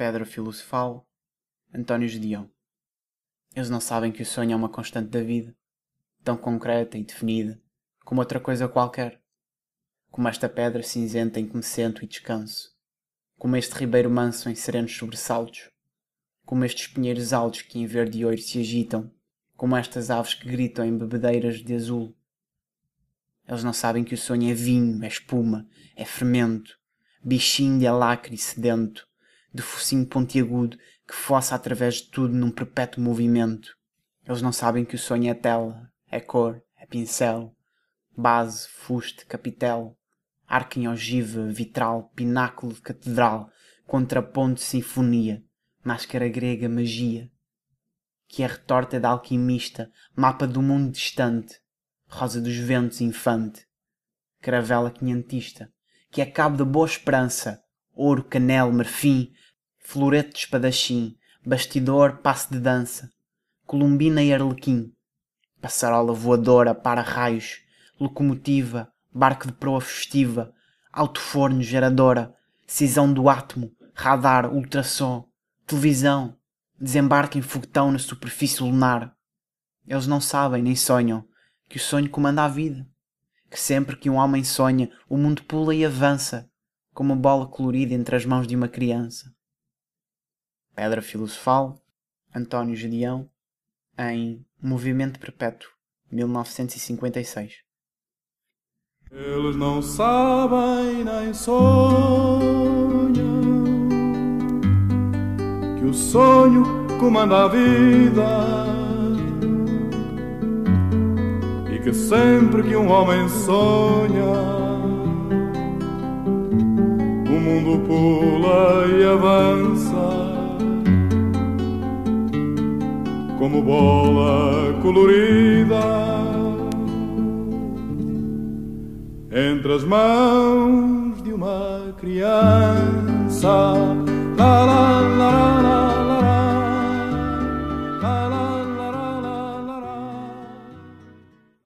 Pedra Filosofal, António Gedeão. Eles não sabem que o sonho é uma constante da vida, tão concreta e definida como outra coisa qualquer. Como esta pedra cinzenta em que me sento e descanso. Como este ribeiro manso em serenos sobressaltos. Como estes pinheiros altos que em verde e ouro se agitam. Como estas aves que gritam em bebedeiras de azul. Eles não sabem que o sonho é vinho, é espuma, é fermento, bichinho de alacre e sedento, de focinho pontiagudo que fossa através de tudo num perpétuo movimento. Eles não sabem que o sonho é tela, é cor, é pincel, base, fuste, capitel, arco em ogiva, vitral, pináculo de catedral, contraponto, sinfonia, máscara grega, magia, que é retorta da alquimista, mapa do mundo distante, rosa dos ventos, infante, caravela quinhentista, que é cabo da boa esperança, ouro, canel, marfim, florete de espadachim, bastidor, passo de dança, columbina e arlequim, passarola voadora para raios, locomotiva, barco de proa festiva, alto-forno geradora, cisão do átomo, radar, ultrassom, televisão, desembarque em foguetão na superfície lunar. Eles não sabem nem sonham que o sonho comanda a vida, que sempre que um homem sonha, o mundo pula e avança, como bola colorida entre as mãos de uma criança. Pedra Filosofal, António Gedeão, em Movimento Perpétuo, 1956. Eles não sabem nem sonham que o sonho comanda a vida e que sempre que um homem sonha mundo pula e avança como bola colorida entre as mãos de uma criança.